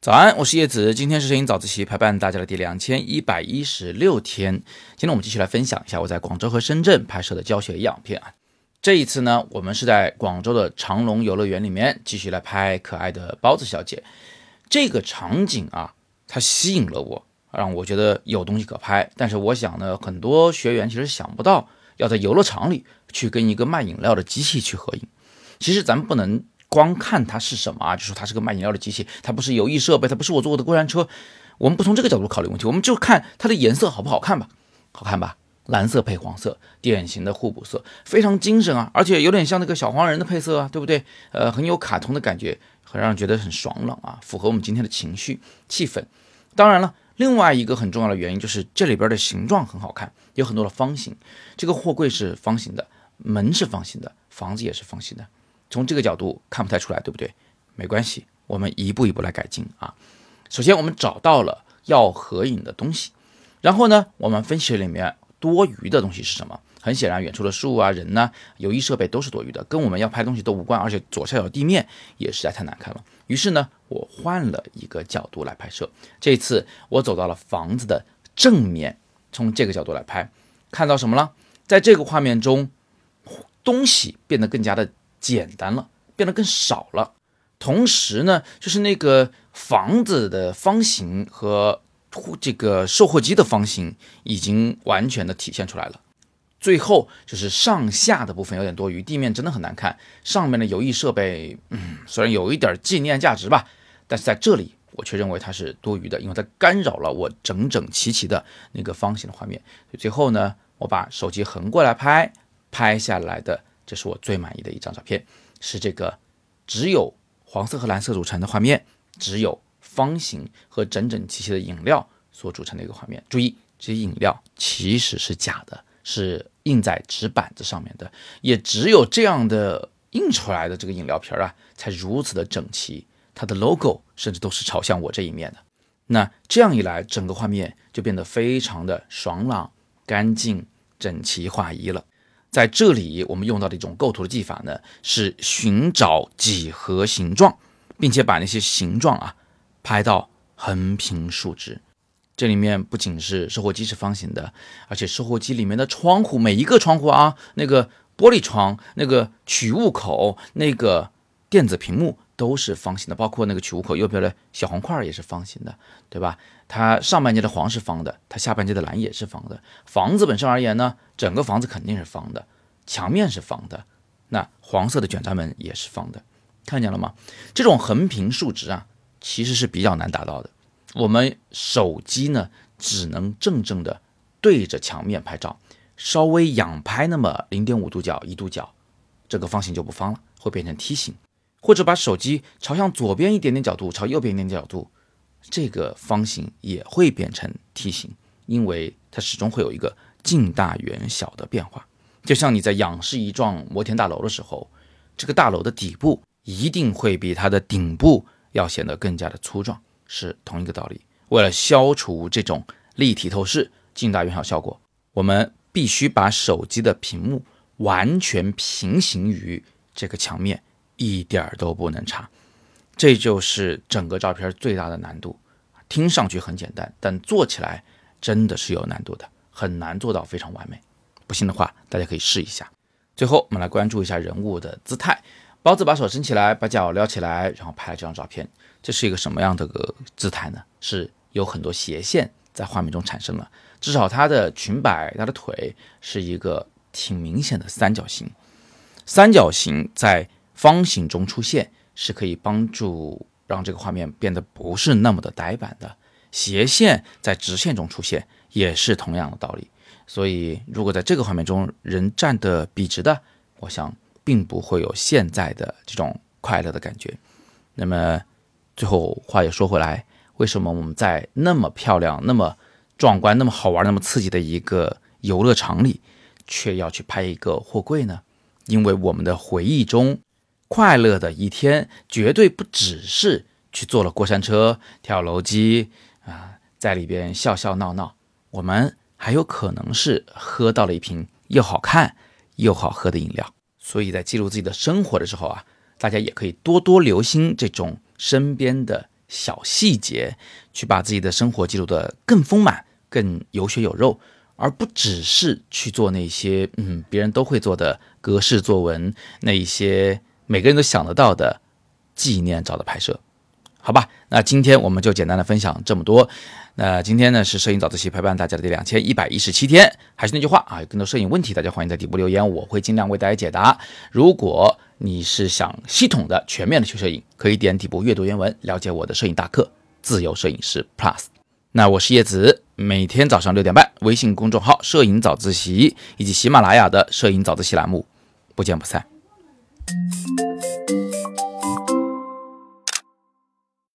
早安，我是叶子，今天是摄影早自习陪伴大家的第两千一百一十六天。今天我们继续来分享一下我在广州和深圳拍摄的教学样片啊。这一次呢，我们是在广州的长隆游乐园里面继续来拍可爱的包子小姐。这个场景啊，它吸引了我，让我觉得有东西可拍。但是我想呢，很多学员其实想不到要在游乐场里去跟一个卖饮料的机器去合影。其实咱们不能。光看它是什么啊，就说它是个卖饮料的机器，它不是游艺设备，它不是我坐过的过山车。我们不从这个角度考虑问题，我们就看它的颜色好不好看吧，好看吧？蓝色配黄色，典型的互补色，非常精神啊，而且有点像那个小黄人的配色啊，对不对？呃，很有卡通的感觉，很让人觉得很爽朗啊，符合我们今天的情绪气氛。当然了，另外一个很重要的原因就是这里边的形状很好看，有很多的方形。这个货柜是方形的，门是方形的，房子也是方形的。从这个角度看不太出来，对不对？没关系，我们一步一步来改进啊。首先，我们找到了要合影的东西，然后呢，我们分析里面多余的东西是什么？很显然，远处的树啊、人呢、游艺设备都是多余的，跟我们要拍东西都无关。而且左下角地面也实在太难看了。于是呢，我换了一个角度来拍摄。这次我走到了房子的正面，从这个角度来拍，看到什么了？在这个画面中，东西变得更加的。简单了，变得更少了。同时呢，就是那个房子的方形和这个售货机的方形已经完全的体现出来了。最后就是上下的部分有点多余，地面真的很难看。上面的游艺设备，嗯，虽然有一点纪念价值吧，但是在这里我却认为它是多余的，因为它干扰了我整整齐齐的那个方形的画面。最后呢，我把手机横过来拍，拍下来的。这是我最满意的一张照片，是这个只有黄色和蓝色组成的画面，只有方形和整整齐齐的饮料所组成的一个画面。注意，这些饮料其实是假的，是印在纸板子上面的。也只有这样的印出来的这个饮料瓶啊，才如此的整齐。它的 logo 甚至都是朝向我这一面的。那这样一来，整个画面就变得非常的爽朗、干净、整齐划一了。在这里，我们用到的一种构图的技法呢，是寻找几何形状，并且把那些形状啊拍到横平竖直。这里面不仅是售货机是方形的，而且售货机里面的窗户，每一个窗户啊，那个玻璃窗、那个取物口、那个电子屏幕都是方形的，包括那个取物口右边的小红块也是方形的，对吧？它上半截的黄是方的，它下半截的蓝也是方的。房子本身而言呢，整个房子肯定是方的，墙面是方的，那黄色的卷闸门也是方的，看见了吗？这种横平竖直啊，其实是比较难达到的。我们手机呢，只能正正的对着墙面拍照，稍微仰拍那么零点五度角、一度角，这个方形就不方了，会变成梯形。或者把手机朝向左边一点点角度，朝右边一点点角度。这个方形也会变成梯形，因为它始终会有一个近大远小的变化。就像你在仰视一幢摩天大楼的时候，这个大楼的底部一定会比它的顶部要显得更加的粗壮，是同一个道理。为了消除这种立体透视、近大远小效果，我们必须把手机的屏幕完全平行于这个墙面，一点儿都不能差。这就是整个照片最大的难度，听上去很简单，但做起来真的是有难度的，很难做到非常完美。不信的话，大家可以试一下。最后，我们来关注一下人物的姿态。包子把手伸起来，把脚撩起来，然后拍了这张照片。这是一个什么样的个姿态呢？是有很多斜线在画面中产生了，至少他的裙摆、他的腿是一个挺明显的三角形。三角形在方形中出现。是可以帮助让这个画面变得不是那么的呆板的。斜线在直线中出现也是同样的道理。所以，如果在这个画面中人站得笔直的，我想并不会有现在的这种快乐的感觉。那么，最后话又说回来，为什么我们在那么漂亮、那么壮观、那么好玩、那么刺激的一个游乐场里，却要去拍一个货柜呢？因为我们的回忆中。快乐的一天绝对不只是去坐了过山车、跳楼机啊，在里边笑笑闹闹。我们还有可能是喝到了一瓶又好看又好喝的饮料。所以在记录自己的生活的时候啊，大家也可以多多留心这种身边的小细节，去把自己的生活记录的更丰满、更有血有肉，而不只是去做那些嗯别人都会做的格式作文，那一些每个人都想得到的纪念照的拍摄。好吧，那今天我们就简单的分享这么多。那今天呢是摄影早自习陪伴大家的第两千一百一十七天，还是那句话啊，有更多摄影问题，大家欢迎在底部留言，我会尽量为大家解答。如果你是想系统的、全面的学摄影，可以点底部阅读原文，了解我的摄影大课《自由摄影师 Plus》。那我是叶子，每天早上六点半，微信公众号“摄影早自习”以及喜马拉雅的“摄影早自习”栏目，不见不散。